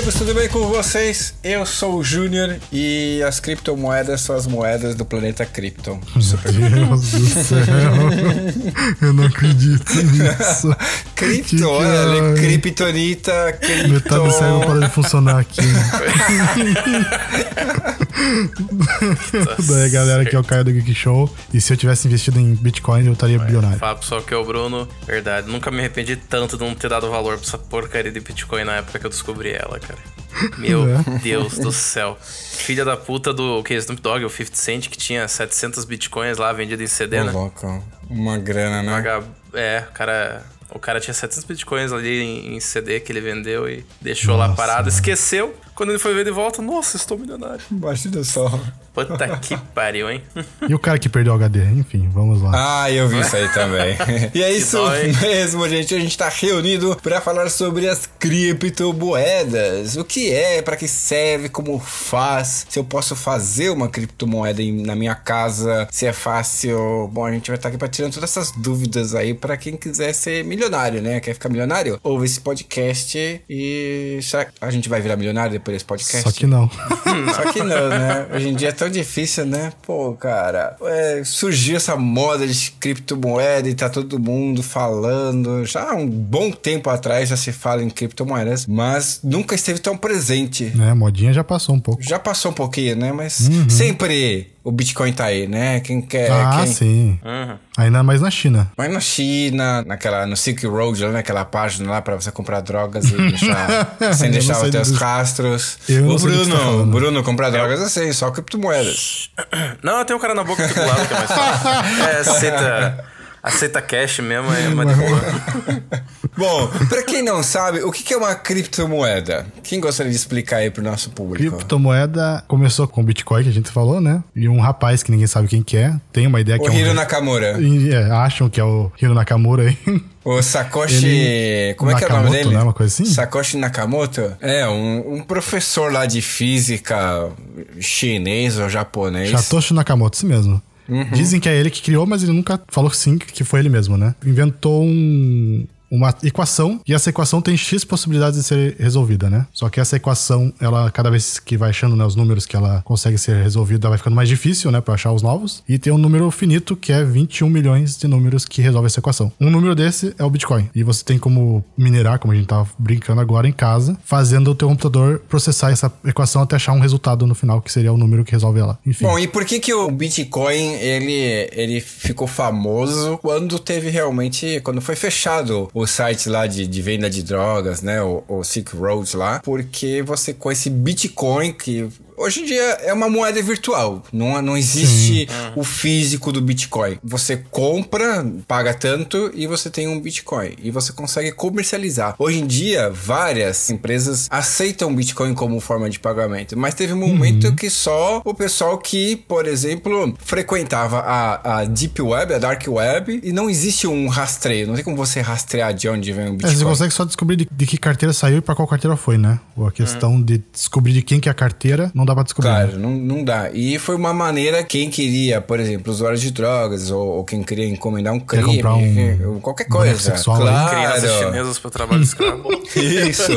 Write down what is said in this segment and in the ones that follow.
amigos, tudo bem com vocês? Eu sou o Júnior e as criptomoedas são as moedas do planeta Krypton. Super. Meu Deus do céu. Eu não acredito nisso. Krypton, olha, é? Kryptonita, Krypton... Metade do cérebro para de funcionar aqui. Daí galera que é o Caio do Geek Show. E se eu tivesse investido em Bitcoin, eu estaria bilionário. Fala pessoal que é o Bruno. Verdade, nunca me arrependi tanto de não ter dado valor pra essa porcaria de Bitcoin na época que eu descobri ela, cara. Meu é. Deus do céu. Filha da puta do que Snoop Dogg, o 50 Cent, que tinha 700 bitcoins lá vendido em CD, né? Louco. Uma grana, né? É, o cara o cara tinha 700 bitcoins ali em, CD que ele vendeu e deixou Nossa, lá parado, esqueceu. Quando ele foi ver de volta, nossa, estou milionário. Imagina só. Puta que pariu, hein? E o cara que perdeu o HD? Enfim, vamos lá. Ah, eu vi isso aí também. e é isso mesmo, gente. A gente tá reunido para falar sobre as criptomoedas. O que é, para que serve, como faz, se eu posso fazer uma criptomoeda na minha casa, se é fácil. Bom, a gente vai estar tá aqui pra tirar todas essas dúvidas aí para quem quiser ser milionário, né? Quer ficar milionário? Ouve esse podcast e a gente vai virar milionário depois desse podcast. Só que não. Só que não, né? Hoje em dia é tão difícil, né? Pô, cara, é, surgiu essa moda de criptomoeda e tá todo mundo falando. Já há um bom tempo atrás já se fala em criptomoedas, mas nunca esteve tão presente. É, a modinha já passou um pouco. Já passou um pouquinho, né? Mas uhum. sempre o Bitcoin tá aí, né? Quem quer. Ah, quem... sim. Uhum. Ainda mais na China. Mas na China, naquela, no Silk Road, lá naquela página lá pra você comprar drogas e deixar. sem deixar os teus rastros. Eu o Bruno, tá Bruno, comprar drogas assim, só criptomoedas. Não, tem um cara na boca aqui do lado que é mais fácil. É, aceita. Aceita cash mesmo, é uma de boa. Bom, pra quem não sabe, o que é uma criptomoeda? Quem gostaria de explicar aí pro nosso público? Criptomoeda começou com o Bitcoin, que a gente falou, né? E um rapaz que ninguém sabe quem que é, tem uma ideia o que é um... Hiro Nakamura. É, acham que é o Hiro Nakamura aí. O Sakoshi. Ele... Como é que é o nome dele? Né? Uma coisa assim? Sakoshi Nakamoto? É, um, um professor lá de física chinês ou japonês. Satoshi Nakamoto, isso mesmo. Uhum. Dizem que é ele que criou, mas ele nunca falou sim que foi ele mesmo, né? Inventou um, uma equação e essa equação tem X possibilidades de ser resolvida, né? Só que essa equação, ela, cada vez que vai achando né, os números que ela consegue ser resolvida, vai ficando mais difícil, né, pra achar os novos. E tem um número finito que é 21 milhões de números que resolve essa equação. Um número desse é o Bitcoin. E você tem como minerar, como a gente tava brincando agora em casa, fazendo o teu computador processar essa equação até achar um resultado no final, que seria o número que resolve ela. Enfim. Bom, e por que que o Bitcoin, ele, ele ficou famoso quando teve realmente, quando foi fechado site lá de, de venda de drogas, né? O, o Silk Road lá, porque você com esse Bitcoin que Hoje em dia é uma moeda virtual, não, não existe Sim. o físico do Bitcoin. Você compra, paga tanto e você tem um Bitcoin e você consegue comercializar. Hoje em dia, várias empresas aceitam Bitcoin como forma de pagamento, mas teve um momento uhum. que só o pessoal que, por exemplo, frequentava a, a Deep Web, a Dark Web, e não existe um rastreio, não tem como você rastrear de onde vem o Bitcoin. É, você consegue só descobrir de, de que carteira saiu e para qual carteira foi, né? Ou a questão uhum. de descobrir de quem que é a carteira, não dá pra descobrir. Claro, não, não dá. E foi uma maneira, quem queria, por exemplo, usuários de drogas, ou, ou quem queria encomendar um crime, comprar um qualquer coisa. Claro. Crianças chinesas para trabalho escravo. Isso.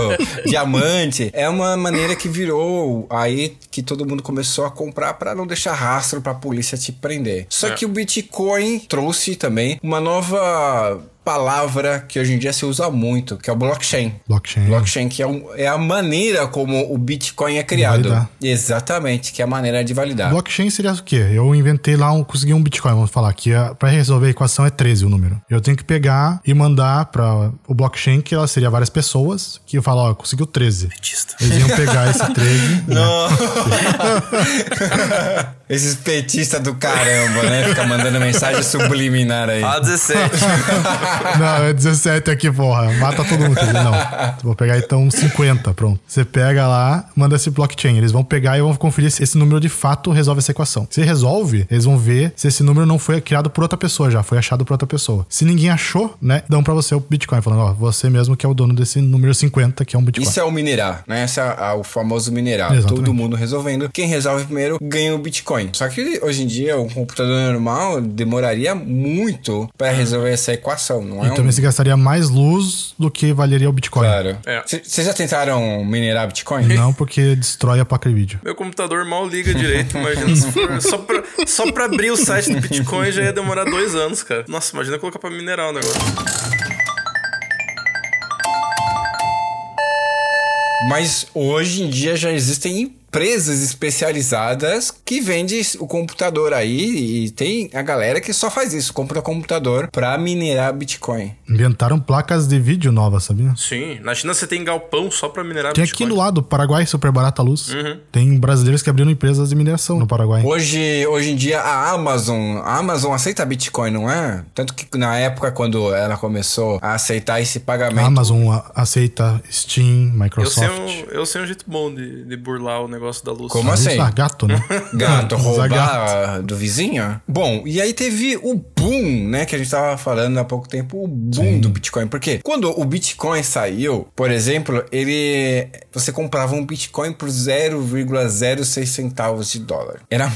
Diamante. É uma maneira que virou aí que todo mundo começou a comprar para não deixar rastro para a polícia te prender. Só é. que o Bitcoin trouxe também uma nova palavra que hoje em dia se usa muito, que é o blockchain. Blockchain. Blockchain, que é, um, é a maneira como o Bitcoin é criado. Validar. Exatamente, que é a maneira de validar. Blockchain seria o quê? Eu inventei lá, um, consegui um Bitcoin, vamos falar, que é, para resolver a equação é 13 o número. Eu tenho que pegar e mandar para o blockchain, que ela seria várias pessoas, que eu falo, ó, conseguiu 13. Petista. Eles iam pegar esse 13. Não. Esses petistas do caramba, né? Fica mandando mensagem subliminar aí. Fala 17. não, é 17 aqui, porra. Mata todo mundo. Dizer, não. Vou pegar então 50, pronto. Você pega lá, manda esse blockchain. Eles vão pegar e vão conferir se esse número de fato resolve essa equação. Se resolve, eles vão ver se esse número não foi criado por outra pessoa já, foi achado por outra pessoa. Se ninguém achou, né, dão para você o Bitcoin, falando, ó, você mesmo que é o dono desse número 50, que é um Bitcoin. Isso é o minerar, né? Esse é o famoso minerar. Exatamente. Todo mundo resolvendo. Quem resolve primeiro ganha o Bitcoin. Só que hoje em dia, um computador normal demoraria muito para resolver essa equação. Não é E um... também se gastaria mais luz do que valeria o Bitcoin. Claro. É. Vocês já tentaram minerar Bitcoin? Não porque destrói a placa de vídeo. Meu computador mal liga direito, imagina se for só pra, só pra abrir o site do Bitcoin já ia demorar dois anos, cara. Nossa, imagina colocar pra minerar o negócio. Mas hoje em dia já existem empresas especializadas que vendem o computador aí e tem a galera que só faz isso, compra computador pra minerar Bitcoin. Inventaram placas de vídeo novas, sabia? Sim, na China você tem galpão só pra minerar Tem Bitcoin. aqui do lado, Paraguai, super barata a luz. Uhum. Tem brasileiros que abriram empresas de mineração no Paraguai. Hoje, hoje em dia a Amazon, a Amazon aceita Bitcoin, não é? Tanto que na época quando ela começou a aceitar esse A pagamento, Amazon a- aceita Steam, Eu sei, Microsoft. um, eu sei um jeito bom de, de burlar o negócio da luz. Como Ah, assim? Gato, né? Gato, roubar gato. do vizinho? Bom, e aí teve o boom, né, que a gente tava falando há pouco tempo, o boom do Bitcoin. Porque quando o Bitcoin saiu, por exemplo, ele... Você comprava um Bitcoin por 0,06 centavos de dólar. Era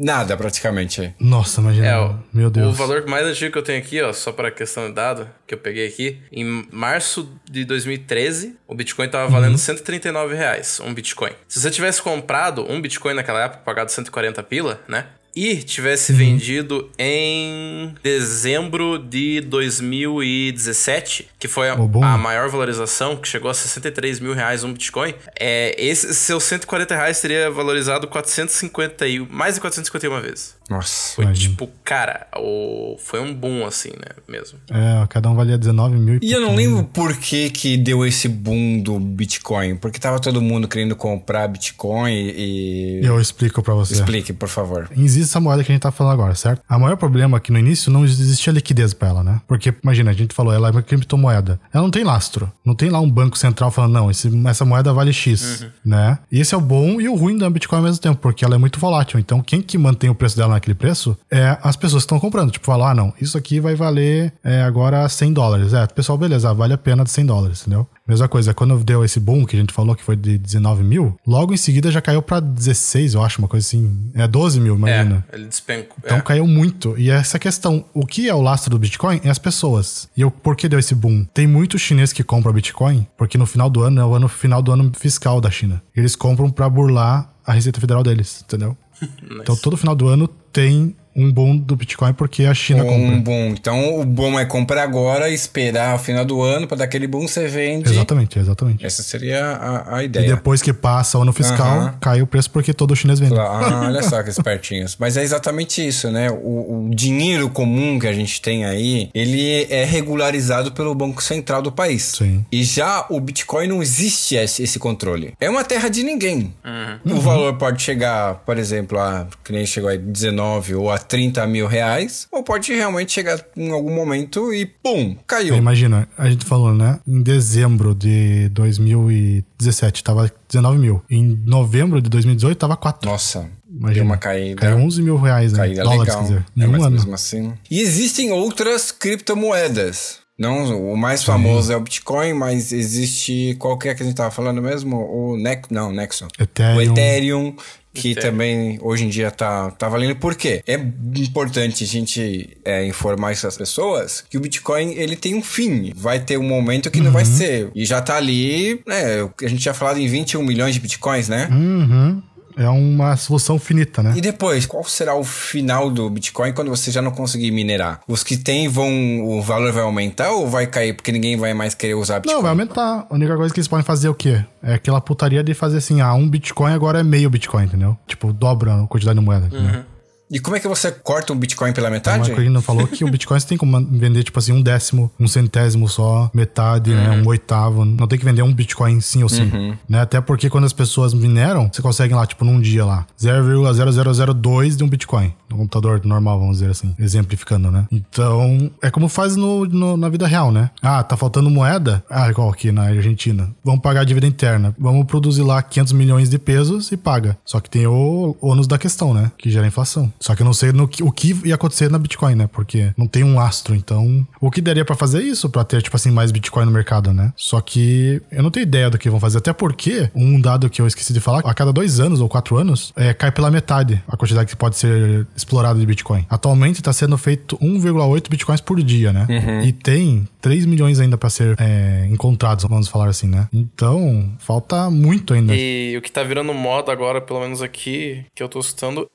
nada, praticamente. Nossa, imagina. É, o, Meu Deus. o valor mais antigo que eu tenho aqui, ó, só para questão de dado, que eu peguei aqui, em março de 2013, o Bitcoin tava valendo 139 reais, um Bitcoin. Se você tivesse comprado um Bitcoin naquela época, pagado 140 pila, né? E tivesse vendido em dezembro de 2017, que foi a, Oh, a maior valorização, que chegou a 63 mil reais um Bitcoin, é, esse seus 140 reais teria valorizado 451, mais de 451 vezes. Nossa. Foi Imagina. tipo, cara, o... foi um boom assim, né? Mesmo. É, cada um valia 19 mil E eu não lembro por que que deu esse boom do Bitcoin. Porque tava todo mundo querendo comprar Bitcoin e... Eu explico pra você. Explique, por favor. Existe essa moeda que a gente tá falando agora, certo? A maior problema é que no início não existia liquidez pra ela, né? Porque, imagina, a gente falou, ela é uma criptomoeda. Ela não tem lastro. Não tem lá um banco central falando, não, esse- essa moeda vale X, né? E esse é o bom e o ruim da Bitcoin ao mesmo tempo, porque ela é muito volátil. Então, quem que mantém o preço dela naquele preço é as pessoas que estão comprando. Tipo, falar, ah, não, isso aqui vai valer é, agora 100 dólares. É, pessoal, beleza, vale a pena de 100 dólares, entendeu? Mesma coisa, quando deu esse boom que a gente falou que foi de 19 mil, logo em seguida já caiu pra 16, eu acho, uma coisa assim. É 12 mil, imagina. É, ele despencou. Então é. caiu muito. E essa questão, o que é o lastro do Bitcoin é as pessoas. E o por que deu esse boom? Tem muito chinês que compra Bitcoin, porque no final do ano é o ano final do ano fiscal da China. Eles compram pra burlar a Receita Federal deles, entendeu? Então todo final do ano tem um boom do Bitcoin porque a China Um compra. boom. Então, o bom é comprar agora, esperar o final do ano, pra dar aquele boom você vende. Exatamente, exatamente. Essa seria a, a E ideia. depois que passa o ano fiscal, Aham. cai o preço porque todo chinês vende. Ah, olha só que espertinhos. Mas é exatamente isso, né? O, o dinheiro comum que a gente tem aí, ele é regularizado pelo Banco Central do país. Sim. E já o Bitcoin não existe esse, esse controle. É uma terra de ninguém. O valor pode chegar, por exemplo, a que nem chegou aí 19 ou a 30 mil reais, ou pode realmente chegar em algum momento e pum, caiu. Imagina, a gente falou, né? Em dezembro de 2017 tava 19 mil. Em novembro de 2018 tava 4. Nossa, Imagina. deu uma caída. Caiu 11 mil reais, né? Caída Dólares, legal. quer dizer. É, um ano. assim. E existem outras criptomoedas. Não, o mais famoso é o Bitcoin, mas existe. Qual que é que a gente tava falando mesmo? O Nex, não, Nexo. Ethereum. O Ethereum. Que Ethereum. também hoje em dia tá, tá valendo. Por quê? É importante a gente é, informar essas pessoas que o Bitcoin ele tem um fim. Vai ter um momento que não vai ser. E já tá ali, né? A gente tinha falado em 21 milhões de Bitcoins, né? Uhum. É uma solução finita, né? E depois, qual será o final do Bitcoin quando você já não conseguir minerar? Os que tem vão. O valor vai aumentar ou vai cair porque ninguém vai mais querer usar Bitcoin? Não, vai aumentar. A única coisa que eles podem fazer é o quê? É aquela putaria de fazer assim, ah, um Bitcoin agora é meio Bitcoin, entendeu? Tipo, dobra a quantidade de moeda, entendeu? E como é que você corta um Bitcoin pela metade? coisa que a gente não falou que o Bitcoin você tem como vender, tipo assim, um décimo, um centésimo só, metade, né? Um oitavo. Não tem que vender um Bitcoin sim ou sim. Né? Até porque quando as pessoas mineram, você consegue lá, tipo, num dia lá, 0,0002 de um Bitcoin. No computador normal, vamos dizer assim, exemplificando, né? Então, é como faz no, no- na vida real, né? Ah, tá faltando moeda? Ah, igual aqui na Argentina. Vamos pagar a dívida interna. Vamos produzir lá 500 milhões de pesos e paga. Só que tem o ônus da questão, né? Que gera inflação. Só que eu não sei no que, o que ia acontecer na Bitcoin, né? Porque não tem um astro. Então, o que daria para fazer isso, para ter, tipo assim, mais Bitcoin no mercado, né? Só que eu não tenho ideia do que vão fazer. Até porque, um dado que eu esqueci de falar, a cada dois anos ou quatro anos, é, cai pela metade a quantidade que pode ser explorada de Bitcoin. Atualmente está sendo feito 1,8 Bitcoins por dia, né? Uhum. E tem 3 milhões ainda para ser é, encontrados, vamos falar assim, né? Então, falta muito ainda. E o que tá virando moda agora, pelo menos aqui, que eu tô escutando,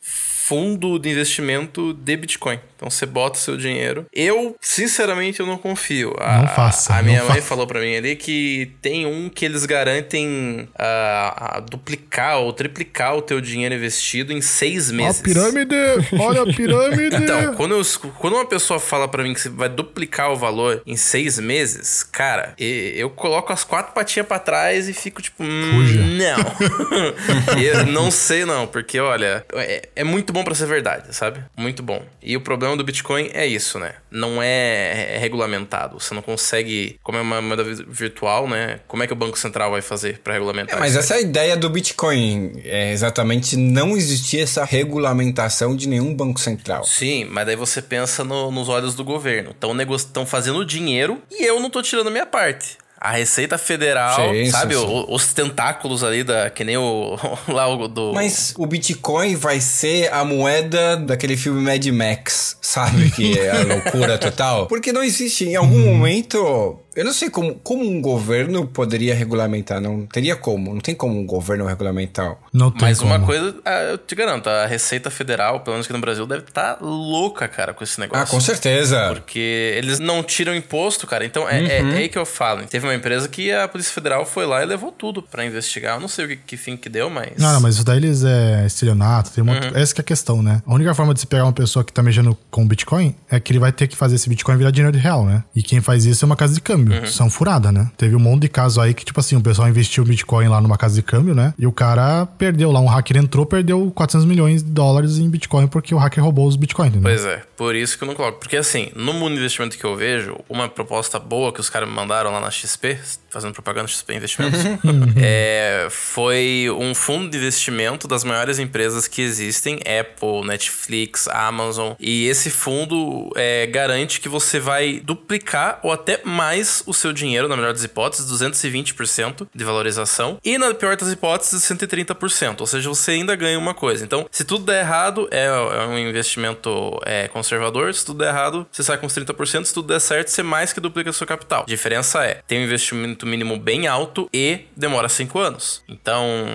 fundo de investimento de Bitcoin. Então você bota seu dinheiro. Eu, sinceramente, eu não confio. A, não faça. A minha mãe faça. falou para mim ali que tem um que eles garantem a, a, duplicar ou triplicar o teu dinheiro investido em seis meses. A pirâmide! Olha a pirâmide! então, quando, eu, quando uma pessoa fala para mim que você vai duplicar o valor em seis meses, cara, eu coloco as quatro patinhas para trás e fico tipo, hum, não. eu não sei não, porque olha, é, é muito bom para ser verdade, sabe? Muito bom. E o problema do Bitcoin é isso, né? Não é, é regulamentado. Você não consegue, como é uma moeda virtual, né? Como é que o Banco Central vai fazer para regulamentar? É, mas essa é a ideia do Bitcoin. É exatamente não existir essa regulamentação de nenhum banco central. Sim, mas daí você pensa no, nos olhos do governo. Estão fazendo dinheiro e eu não tô tirando a minha parte a Receita Federal, sim, sabe? Sim, sim. O, os tentáculos ali da. Que nem o. lá o do. Mas o Bitcoin vai ser a moeda daquele filme Mad Max, sabe? Que é a loucura total. Porque não existe. Em algum hum. momento eu não sei como, como um governo poderia regulamentar. Não teria como. Não tem como um governo regulamentar. Não tem Mas como. uma coisa, ah, eu te garanto, a Receita Federal, pelo menos aqui no Brasil, deve estar tá louca, cara, com esse negócio. Ah, com certeza. Porque eles não tiram imposto, cara. Então é, é uhum. é, é, aí que eu falo. Teve uma empresa que a Polícia Federal foi lá e levou tudo para investigar. Eu não sei o que, que, fim que deu, mas. Não, não mas isso daí eles é estelionato. Tem uma... Uhum. Essa que é a questão, né? A única forma de se pegar uma pessoa que tá mexendo com Bitcoin é que ele vai ter que fazer esse Bitcoin virar dinheiro de real, né? E quem faz isso é uma casa de câmbio. Uhum. São furados né? Teve um monte de casos aí que, tipo assim, o pessoal investiu Bitcoin lá numa casa de câmbio, né? E o cara perdeu lá, um hacker entrou, perdeu 400 milhões de dólares em Bitcoin porque o hacker roubou os Bitcoins, entendeu? Pois é, por isso que eu não coloco. Porque assim, no mundo de investimento que eu vejo, uma proposta boa que os caras me mandaram lá na XP, fazendo propaganda XP Investimentos, uhum. é, foi um fundo de investimento das maiores empresas que existem, Apple, Netflix, Amazon. E esse fundo é, garante que você vai duplicar ou até mais o seu dinheiro na melhor das hipóteses, 220% de valorização. E na pior das hipóteses, 130%. Ou seja, você ainda ganha uma coisa. Então, se tudo der errado, é, é um investimento é, conservador. Se tudo der errado, você sai com os 30%. Se tudo der certo, você mais que duplica seu capital. A diferença é, tem um investimento mínimo bem alto e demora 5 anos. Então,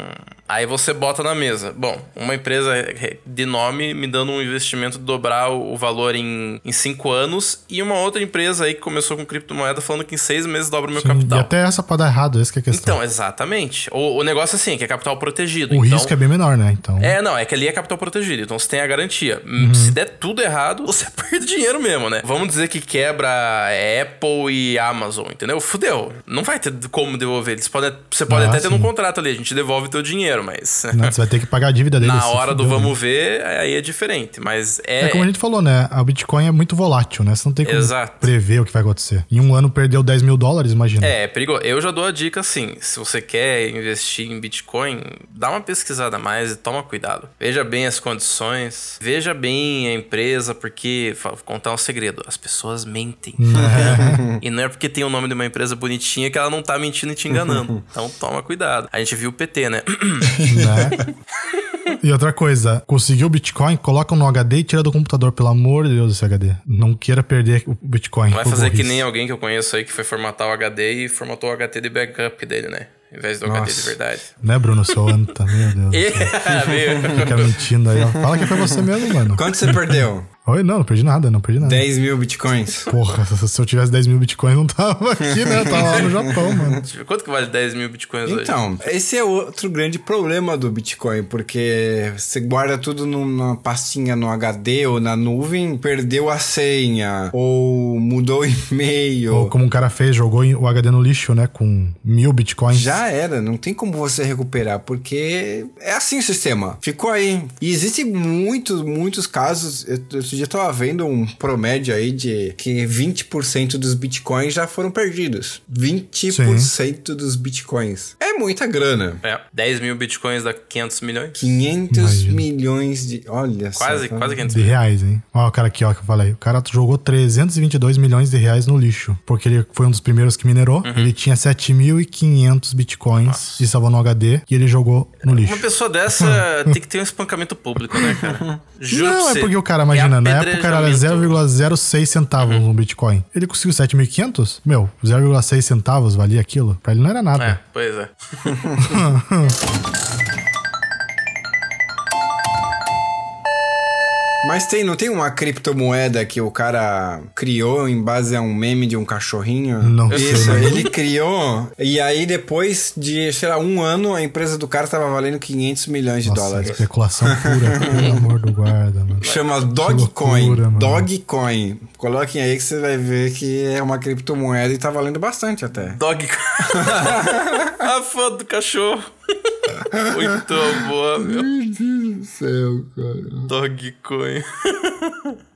Aí você bota na mesa. Bom, uma empresa de nome me dando um investimento dobrar o valor em, em cinco anos e uma outra empresa aí que começou com criptomoeda falando que em seis meses dobra o meu Sim, capital. E até essa pode dar errado, essa que é a questão. Então, exatamente. O, o negócio é assim, que é capital protegido. O então, risco é bem menor, né? Então... É, não, é que ali é capital protegido. Então você tem a garantia. Uhum. Se der tudo errado, você perde dinheiro mesmo, né? Vamos dizer que quebra Apple e Amazon, entendeu? Fudeu. Não vai ter como devolver. Eles podem, você pode ah, até sim. ter um contrato ali, a gente devolve teu dinheiro mas. Não, você vai ter que pagar a dívida dele. Na hora do vamos ver, aí é diferente. Mas é. É como a gente falou, né? A Bitcoin é muito volátil, né? Você não tem como Exato. prever o que vai acontecer. Em um ano perdeu 10 mil dólares, imagina. É, é perigoso. Eu já dou a dica assim: se você quer investir em Bitcoin, dá uma pesquisada a mais e toma cuidado. Veja bem as condições, veja bem a empresa, porque, vou contar um segredo: as pessoas mentem. e não é porque tem o nome de uma empresa bonitinha que ela não tá mentindo e te enganando. então toma cuidado. A gente viu o PT, né? né? E outra coisa, conseguiu o Bitcoin, coloca no HD e tira do computador, pelo amor de Deus, esse HD. Não queira perder o Bitcoin. Vai fazer que nem alguém que eu conheço aí que foi formatar o HD e formatou o HD de backup dele, né? Em vez do Nossa. HD de verdade. Né, Bruno? Seu anta, meu Deus. Fica mentindo aí, ó. Fala que foi você mesmo, mano. Quanto você perdeu? Oi, não, não perdi nada, não perdi nada. 10 mil bitcoins. Porra, se eu tivesse 10 mil bitcoins, não tava aqui, né? Eu tava lá no Japão, mano. Quanto que vale 10 mil bitcoins então, hoje? Então, esse é outro grande problema do Bitcoin, porque você guarda tudo numa pastinha no HD ou na nuvem, perdeu a senha, ou mudou o e-mail. Ou como um cara fez, jogou o HD no lixo, né? Com mil bitcoins. Já era, não tem como você recuperar, porque é assim o sistema. Ficou aí. E existem muitos, muitos casos. Eu, eu dia tava vendo um promédio aí de que 20% dos bitcoins já foram perdidos. 20% Sim. dos bitcoins. É muita grana. É, 10 mil bitcoins dá 500 milhões. 500 Imagina. milhões de. Olha Quase, só. quase 500 De milhões. reais, hein? Ó, o cara aqui, ó, que eu falei. O cara jogou 322 milhões de reais no lixo. Porque ele foi um dos primeiros que minerou. Uhum. Ele tinha 7.500 bitcoins e salvou no HD. E ele jogou no lixo. Uma pessoa dessa tem que ter um espancamento público, né, cara? Juro Não, é porque o cara, imagina, na época era apedrejamento. 0,06 centavos Uhum. um Bitcoin. Ele conseguiu 7.500? Meu, 0,6 centavos valia aquilo? Pra ele não era nada. É, pois é. 哼哼哼哼 Mas tem, não tem uma criptomoeda que o cara criou em base a um meme de um cachorrinho? Não sei, Isso, né? ele criou. E aí, depois de, sei lá, um ano, a empresa do cara tava valendo 500 milhões de Nossa, dólares. especulação pura, pelo amor do guarda, mano. Chama mano. Dogecoin. Coloquem aí que você vai ver que é uma criptomoeda e tá valendo bastante até. Dog. a foto do cachorro. Muito boa, meu. Deus do céu, cara. Dogcoin.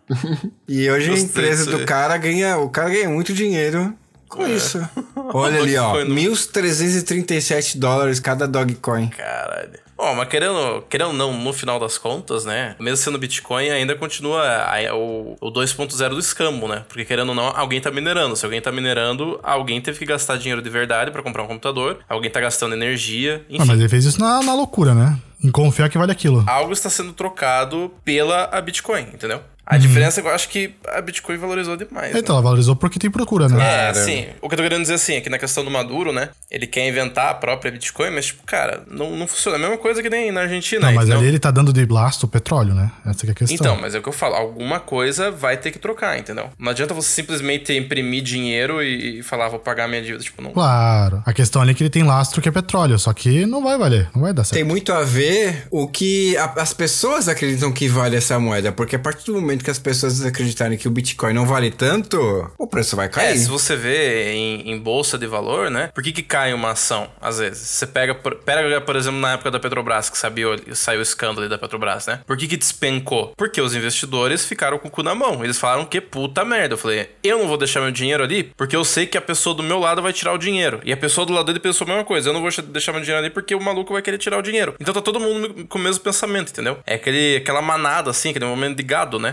E hoje a Gostei empresa disso do cara ganha. O cara ganha muito dinheiro com isso. Olha ali, ó. Dogecoin no- 1.337 dólares cada Dogecoin. Caralho. Bom, mas querendo, querendo ou não, no final das contas, né? Mesmo sendo Bitcoin, ainda continua a- o, o 2.0 do escambo, né? Porque querendo ou não, alguém tá minerando. Se alguém tá minerando, alguém teve que gastar dinheiro de verdade pra comprar um computador. Alguém tá gastando energia. Ah, Enfim, mas ele fez isso na, na loucura, né? Em confiar que vale aquilo. algo está sendo trocado pela a Bitcoin, entendeu? A Uhum. diferença é que eu acho que a Bitcoin valorizou demais. né? Então, ela valorizou porque tem procura, né? É, Cara. sim. O que eu tô querendo dizer assim é que na questão do Maduro, né? Ele quer inventar a própria Bitcoin, mas, tipo, cara, não, não funciona. É a mesma coisa que nem na Argentina. Não, mas entendeu? ali ele tá dando de blasto o petróleo, né? Essa que é a questão. Então, mas é o que eu falo, alguma coisa vai ter que trocar, entendeu? Não adianta você simplesmente imprimir dinheiro e, e falar, vou pagar minha dívida. Tipo, não. Claro. A questão ali é que ele tem lastro que é petróleo, só que não vai valer, não vai dar certo. Tem muito a ver o que a- as pessoas acreditam que vale essa moeda. Porque a partir do momento que as pessoas acreditarem que o Bitcoin não vale tanto, o preço vai É, cair. se você vê em, em bolsa de valor, né? Por que, que cai uma ação, às vezes? Você pega, por- pega, por exemplo, na época da Petrobras, que sabia, saiu o escândalo da Petrobras, né? Por que, que despencou? Porque os investidores ficaram com o cu na mão. Eles falaram que puta merda. Eu falei, eu não vou deixar meu dinheiro ali porque eu sei que a pessoa do meu lado vai tirar o dinheiro. E a pessoa do lado dele pensou a mesma coisa. Eu não vou deixar meu dinheiro ali porque o maluco vai querer tirar o dinheiro. Então tá todo mundo com o mesmo pensamento, entendeu? É aquele, aquela manada, assim, aquele momento de gado, né?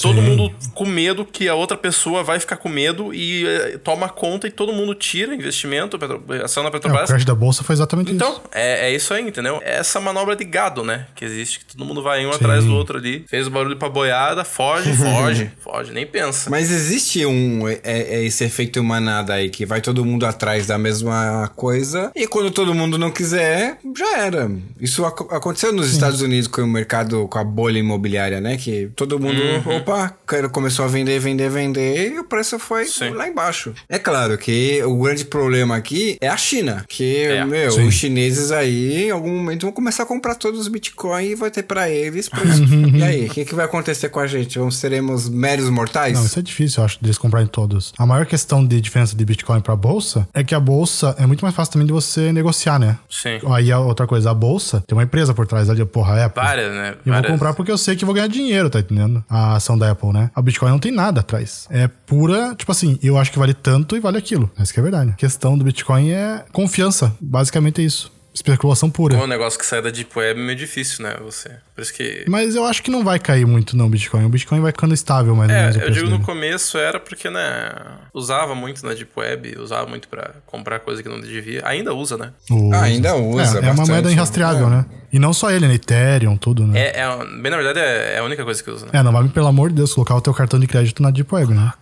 Todo mundo com medo que a outra pessoa vai ficar com medo e eh, toma conta e todo mundo tira investimento, Petro, ação na É, o Petrobras. crash da bolsa foi exatamente Então, isso. é, é isso aí, entendeu? É essa manobra de gado, né? Que existe, que todo mundo vai um atrás do outro ali. Fez o barulho pra boiada, foge, foge, foge, nem pensa. Mas existe um é, é esse efeito manada aí que vai todo mundo atrás da mesma coisa e quando todo mundo não quiser, já era. Isso ac- aconteceu nos Estados Unidos com o mercado, com a bolha imobiliária, né? Que todo mundo, Uhum. opa, começou a vender, vender, vender e o preço foi Sim. lá embaixo. É claro que o grande problema aqui é a China, que, É, meu, sim. os chineses aí em algum momento vão começar a comprar todos os bitcoins e vai ter pra eles. e aí, o que, que vai acontecer com a gente? Vamos seremos meros mortais? Não, isso é difícil, eu acho, deles comprarem todos. A maior questão de diferença de Bitcoin pra bolsa é que a bolsa é muito mais fácil também de você negociar, né? Sim. Aí a outra coisa, a bolsa tem uma empresa por trás ali, porra, a Apple. Várias, né? Eu vou comprar porque eu sei que vou ganhar dinheiro, tá entendendo? A ação da Apple, né? A Bitcoin não tem nada atrás. É pura, tipo assim, eu acho que vale tanto e vale aquilo. Essa que é verdade. A questão do Bitcoin é confiança. Basicamente é isso. Especulação pura. É um negócio que sai da Deep Web é meio difícil, né? Você. Por isso que. Mas eu acho que não vai cair muito, não, o Bitcoin. O Bitcoin vai ficando estável, mais ou É, menos. o eu digo no dele. começo era porque, né, usava muito na Deep Web, usava muito pra comprar coisa que não devia. Ainda usa, né? O- Ah, ainda usa É, é uma bastante, moeda irrastreável, né? né? E não só ele, né? Ethereum, tudo, né? É, é, bem na verdade, é, é a única coisa que usa, né? É, não vai, pelo amor de Deus, colocar o teu cartão de crédito na Deep Web, né?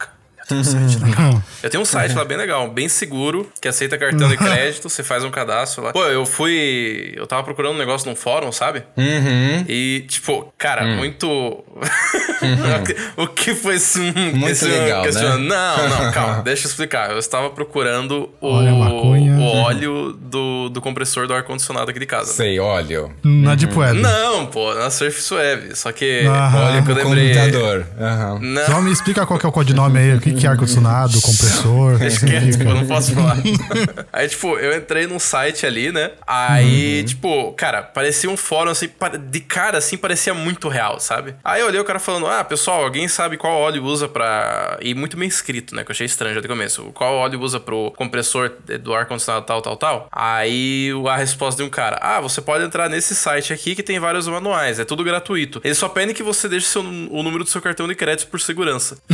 Eu tenho um site lá. Eu tenho um site lá bem legal, bem seguro, que aceita cartão de crédito, você faz um cadastro lá. Pô, eu fui. Eu tava procurando um negócio num fórum, sabe? Uhum. E, tipo, cara, muito. o que foi esse. Muito esse legal, questiona- né? Não, não, calma, deixa eu explicar. Eu estava procurando o, Olha o óleo do, do compressor do ar-condicionado aqui de casa. Sei, óleo. Na Deep Web. Não, pô, na Surface Web. Só que, Aham. olha que eu lembrei. Computador. Aham. Não. Só me explica qual que é o codinome aí, o que, que é ar-condicionado, compressor. quieto, significa. eu não posso falar. aí, tipo, eu entrei num site ali, né? Aí, tipo, cara, parecia um fórum assim, de cara assim, parecia muito real, sabe? Aí eu olhei o cara falando: Ah, pessoal, alguém sabe qual óleo usa pra. E muito bem escrito, né? Que eu achei estranho já de começo. Qual óleo usa pro compressor do ar-condicionado tal, tal, tal. Aí a resposta de um cara: Ah, você pode entrar nesse site aqui que tem vários manuais, é tudo gratuito. Eles só pedem que você deixe seu, o número do seu cartão de crédito por segurança.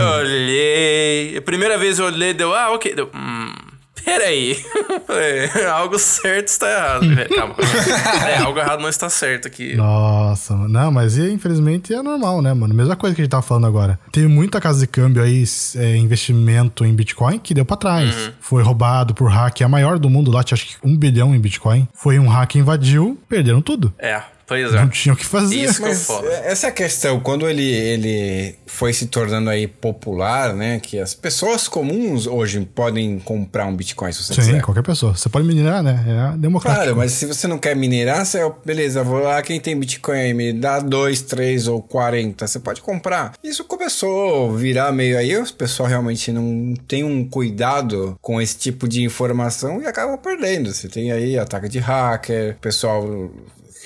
eu olhei. A primeira vez eu olhei, deu, ah, ok. Deu, hum. Peraí. é, algo certo está errado. Calma, calma. É, algo errado não está certo aqui. Nossa, não, mas infelizmente é normal, né, mano? Mesma coisa que a gente tava falando agora. Teve muita casa de câmbio aí, é, investimento em Bitcoin, que deu pra trás. Uhum. Foi roubado por hack, a maior do mundo lá, tinha acho que um bilhão em Bitcoin. Foi um hack invadiu, perderam tudo. É. Pois é. Não tinha o que fazer. Isso Mas que essa é a questão, quando ele, ele foi se tornando aí popular, né? Que as pessoas comuns hoje podem comprar um Bitcoin se você Sim, quiser. qualquer pessoa. Você pode minerar, né? É democrático. Claro, mas se você não quer minerar, você, beleza, vou lá, quem tem Bitcoin aí, me dá 2, 3 ou 40, você pode comprar. Isso começou a virar meio aí, o pessoal realmente não tem um cuidado com esse tipo de informação e acaba perdendo. Você tem aí ataque de hacker, o pessoal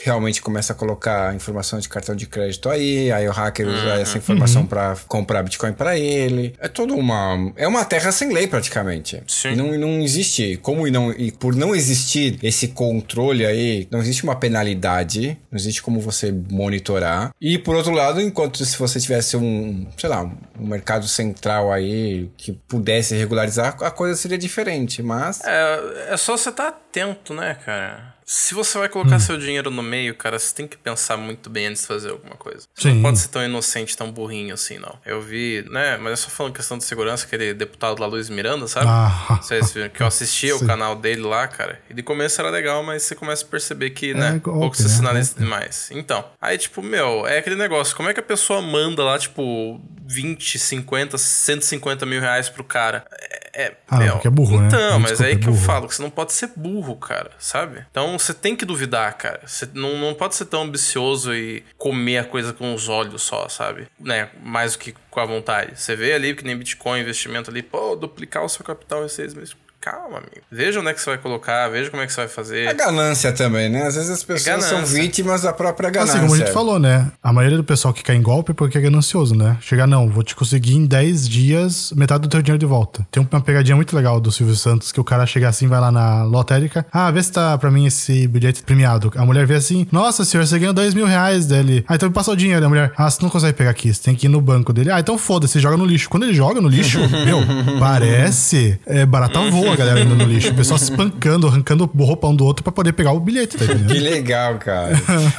realmente começa a colocar informação de cartão de crédito aí, aí o hacker usa Uhum. essa informação pra comprar Bitcoin pra ele. É toda uma. É uma terra sem lei, praticamente. Sim. E não, não existe. Como e não. E por não existir esse controle aí, não existe uma penalidade, não existe como você monitorar. E por outro lado, enquanto se você tivesse um, sei lá, um mercado central aí que pudesse regularizar, a coisa seria diferente. Mas. É, é só você estar atento, né, cara? Se você vai colocar seu dinheiro no meio, cara, você tem que pensar muito bem antes de fazer alguma coisa. Você Sim. não pode ser tão inocente, tão burrinho assim, não. Eu vi, né, mas é só falando questão de segurança, aquele deputado lá, Luiz Miranda, sabe? Ah. Vocês viram que eu assistia o canal dele lá, cara. E de começo era legal, mas você começa a perceber que, né, É um golpe, pouco se né? sinaliza demais. Então, aí, tipo, meu, é aquele negócio. Como é que a pessoa manda lá, tipo, 20, 50, 150 mil reais pro cara? É, é, Ah, não, porque é burro, né? Então, mas Desculpa, aí é que eu falo que você não pode ser burro, cara, sabe? Então você tem que duvidar, cara. Você não, não pode ser tão ambicioso e comer a coisa com os olhos só, sabe? Né? Mais do que com a vontade. Você vê ali que nem Bitcoin, investimento ali, pô, duplicar o seu capital em seis meses. Calma, amigo. Veja onde é que você vai colocar, veja como é que você vai fazer. A ganância também, né? Às vezes as pessoas são ganância. vítimas da própria ganância. Assim, como a gente falou, né? A maioria do pessoal que cai em golpe é porque é ganancioso, né? Chegar, não, vou te conseguir em 10 dias metade do teu dinheiro de volta. Tem uma pegadinha muito legal do Silvio Santos, que o cara chega assim, vai lá na lotérica. Ah, vê se tá pra mim esse bilhete premiado. A mulher vê assim, nossa, senhor, você ganhou 2 mil reais dele. Ah, então me passa o dinheiro. A mulher, ah, você não consegue pegar aqui, você tem que ir no banco dele. Ah, então foda-se, joga no lixo. Quando ele joga no lixo, meu, parece é, barata voa, a galera indo no lixo. O pessoal se espancando, arrancando o roupão do outro pra poder pegar o bilhete, tá entendendo? Que legal, cara.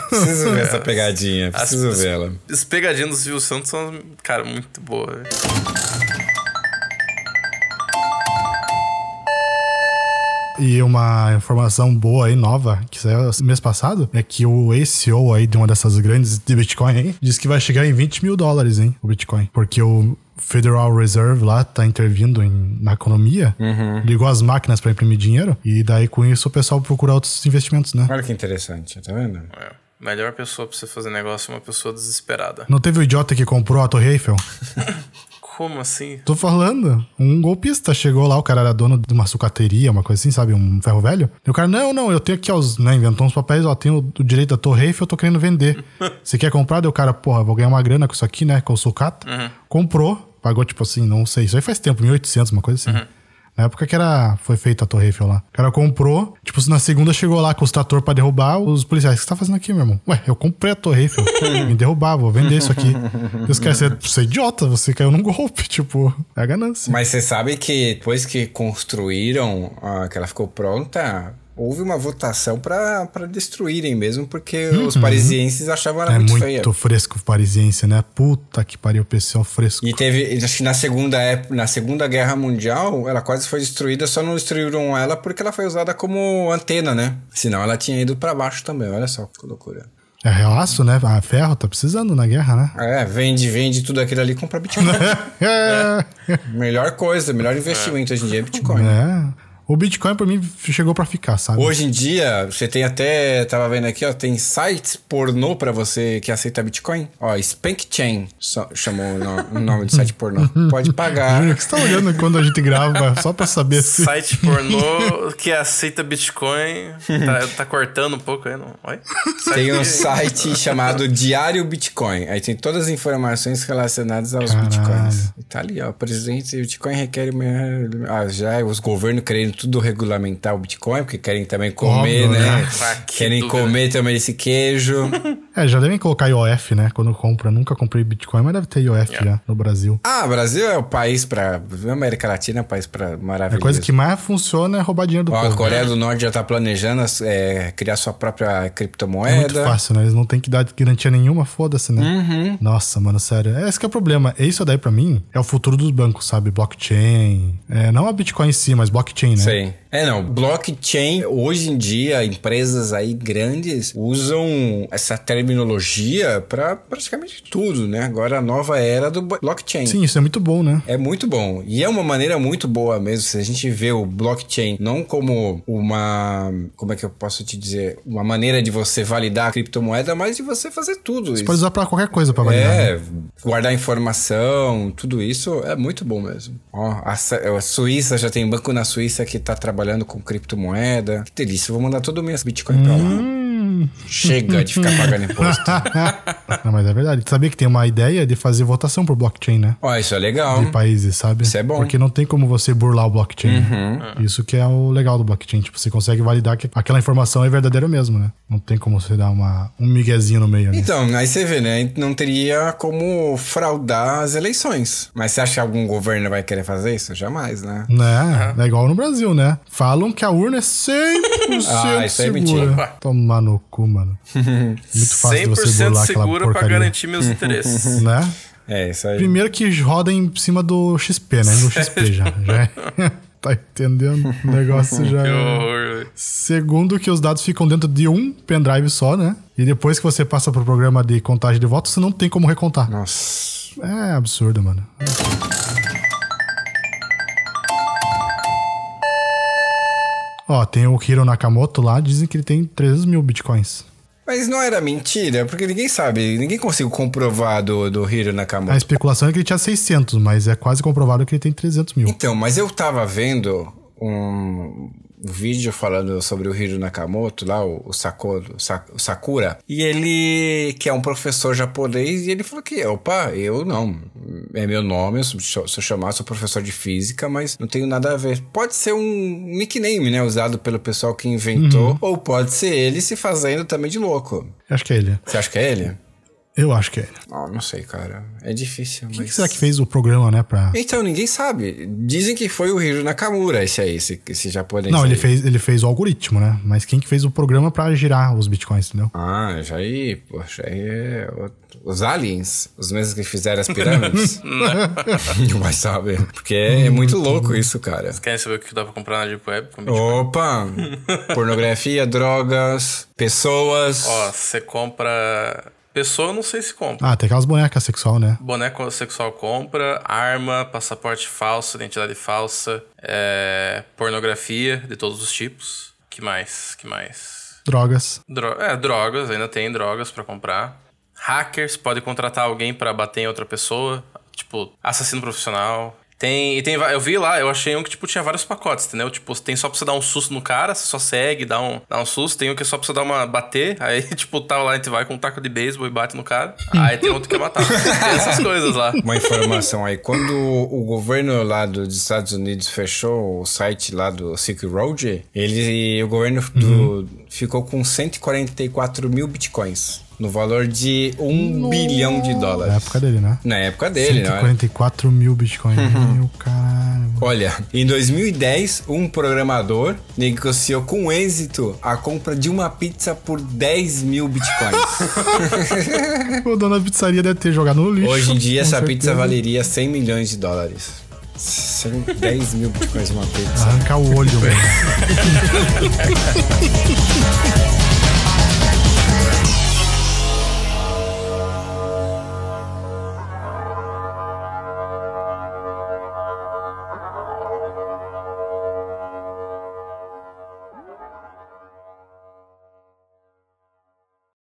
Preciso ver essa pegadinha. Preciso As- vê-la. As pegadinhas do Silvio Santos são, cara, muito boas. E uma informação boa aí, nova, que saiu mês passado, é que o ACO aí de uma dessas grandes de Bitcoin aí, diz que vai chegar em 20 mil dólares, hein, o Bitcoin. Porque o Federal Reserve lá tá intervindo em- na economia, ligou as máquinas pra imprimir dinheiro, e daí com isso o pessoal procura outros investimentos, né? Olha que interessante, tá vendo? É. Melhor pessoa pra você fazer negócio é uma pessoa desesperada. Não teve o idiota que comprou a Torre Eiffel? Como assim? Tô falando. Um golpista chegou lá, o cara era dono de uma sucateria, uma coisa assim, sabe? Um ferro velho. E o cara, não, não, eu tenho aqui, ó, os, né? Inventou uns papéis, ó, tenho o direito da Torre Eiffel, eu tô querendo vender. Você quer comprar? Daí o cara, porra, vou ganhar uma grana com isso aqui, né? Com o sucata. Comprou, pagou, tipo assim, não sei, isso aí faz tempo, 1800, uma coisa assim. Na época que era, foi feita a Torre Eiffel lá. O cara comprou, tipo, na segunda chegou lá com os trator pra derrubar os policiais. O que você tá fazendo aqui, meu irmão? Ué, eu comprei a Torre Eiffel. Me derrubar, vou vender isso aqui. E os caras, você você é idiota, você caiu num golpe, tipo, é a ganância. Mas você sabe que depois que construíram, ah, que ela ficou pronta, houve uma votação pra pra destruírem mesmo, porque os parisienses achavam ela É muito, muito feia. fresco parisiense, né? Puta que pariu, pessoal fresco. E teve, acho que na segunda, na segunda Guerra Mundial, ela quase foi destruída, só não destruíram ela porque ela foi usada como antena, né? Senão ela tinha ido pra baixo também, olha só que loucura. É realaço, né? Ah, ferro tá precisando na guerra, né? É, vende, vende tudo aquilo ali e compra Bitcoin. É. melhor coisa, melhor investimento hoje em dia é Bitcoin. É. O Bitcoin, pra mim, chegou pra ficar, sabe? Hoje em dia, você tem até, tava vendo aqui, ó, tem sites pornô pra você que aceita Bitcoin. Ó, Spank Chain so, chamou o, no, o nome do site pornô. Pode pagar. Júnior, o que você tá olhando quando a gente grava, só pra saber se... Site pornô que aceita Bitcoin. Tá, tá cortando um pouco aí, não? Oi? Tem um site chamado Diário Bitcoin. Aí tem todas as informações relacionadas aos Caralho. Bitcoins. E tá ali, ó. Presidente, o Bitcoin requer... Ah, já os governos querendo tudo regulamentar o Bitcoin, porque querem também comer, Óbvio, né? né? Que querem comer também esse queijo. É, já devem colocar IOF, né? Quando compra. Nunca comprei Bitcoin, mas deve ter IOF Yeah. já no Brasil. Ah, Brasil é o país pra... A América Latina é o país pra A maravilhoso. coisa que mais funciona é roubar dinheiro do Ó, a povo. Coreia do Norte já tá planejando é, criar sua própria É muito criptomoeda. fácil, né? Eles não têm que dar garantia nenhuma, foda-se, né? Uhum. Nossa, mano, sério. É esse que é o problema. Isso daí, pra mim, é o futuro dos bancos, sabe? Blockchain. É, não a Bitcoin em si, mas blockchain, né? Sei. É, não. Blockchain, hoje em dia, empresas aí grandes usam essa terminologia pra praticamente tudo, né? Agora a nova era do blockchain. Sim, isso é muito bom, né? É muito bom. E é uma maneira muito boa mesmo. Se a gente vê o blockchain não como uma. Como é que eu posso te dizer? Uma maneira de você validar a criptomoeda, mas de você fazer tudo. Você isso. pode usar pra qualquer coisa pra validar. né? É, guardar informação, tudo isso é muito bom mesmo. Ó, a, a Suíça já tem banco na Suíça que tá trabalhando com criptomoeda. Que delícia, eu vou mandar todo o meu Bitcoin pra lá. Chega de ficar pagando imposto. Não, mas é verdade. Sabia que tem uma ideia de fazer votação por blockchain, né? Ó, isso é legal. De países, sabe? Isso é bom. Uhum. Porque não tem como você burlar o blockchain. Isso que é o legal do blockchain. Tipo, você consegue validar que aquela informação é verdadeira mesmo, né? Não tem como você dar uma, um miguezinho no meio, né? Então, aí você vê, né? Não teria como fraudar as eleições. Mas você acha que algum governo vai querer fazer isso? Jamais, né? Né? É igual no Brasil, né? Falam que a urna é 100% Ah, isso aí é segura. mentira. Tomar no cu, mano. Muito fácil de você 100% burlar aquela segura pra garantir meus interesses. Né? É, isso aí. Primeiro que roda em cima do XP, né? No XP já. já é- tá entendendo? O negócio já Que é... horror. Segundo que os dados ficam dentro de um pendrive só, né? E depois que você passa pro programa de contagem de votos, você não tem como recontar. Nossa. É absurdo, mano. Ó, tem o Hiro Nakamoto lá, dizem que ele tem 300 mil bitcoins. Mas não era mentira, porque ninguém sabe, ninguém conseguiu comprovar do, do Hiro A Nakamoto. especulação é que ele tinha 600, mas é quase comprovado que ele tem 300 mil. Então, mas eu tava vendo um vídeo falando sobre o Hiro Nakamoto, lá, o, o, Sako- o Sa- o Sakura, e ele, que é um professor japonês, e ele falou que, opa, eu não, é meu nome, eu sou, sou chamado, sou professor de física, mas não tenho nada a ver. Pode ser um nickname, né, usado pelo pessoal que inventou, ou pode ser ele se fazendo também de louco. Acho que é ele. Você acha que é ele? Eu acho que é ele. Ah, não sei, cara. É difícil, Quem mas... que será que fez o programa, né, pra... Então, ninguém sabe. Dizem que foi o Hiro Nakamura, esse aí, esse, esse japonês. Não, ele fez, ele fez o algoritmo, né? Mas quem que fez o programa pra girar os bitcoins, entendeu? Ah, já aí, poxa, aí é os aliens, os mesmos que fizeram as pirâmides. Não vai saber. Porque é, muito louco isso, cara. Querem saber o que dá pra comprar na Deep Web? com Bitcoin? Opa! Pornografia, drogas, pessoas. Ó, você compra. Pessoa, não sei se compra. Ah, tem aquelas bonecas sexual, né? Boneco sexual compra, arma, passaporte falso, identidade falsa, é, pornografia de todos os tipos. Que mais? Que mais? Drogas. Dro é, drogas, ainda tem drogas pra comprar. Hackers, pode contratar alguém pra bater em outra pessoa, tipo assassino profissional. Tem, e tem, eu vi lá, eu achei um que tipo tinha vários pacotes, entendeu? Tipo, tem só pra você dar um susto no cara, você só segue, dá um, dá um susto, tem um que é só pra você dar uma bater, aí tipo, tá lá, a gente vai com um taco de beisebol e bate no cara. Aí tem outro que é matar. Tem essas coisas lá. Uma informação aí, quando o governo lá do- dos Estados Unidos fechou o site lá do Silk Road, ele, o governo do, ficou com 144 mil bitcoins, no valor de um bilhão de Na dólares. época dele, né? Na época dele, né? 144 mil bitcoins. Meu caralho. Olha, em 2010, um programador negociou com êxito a compra de uma pizza por 10 mil bitcoins. O dono da pizzaria deve ter jogado no lixo. Hoje em dia, essa certeza. pizza valeria 100 milhões de dólares. 100, 10 mil bitcoins uma pizza. Arrancar o olho, mano.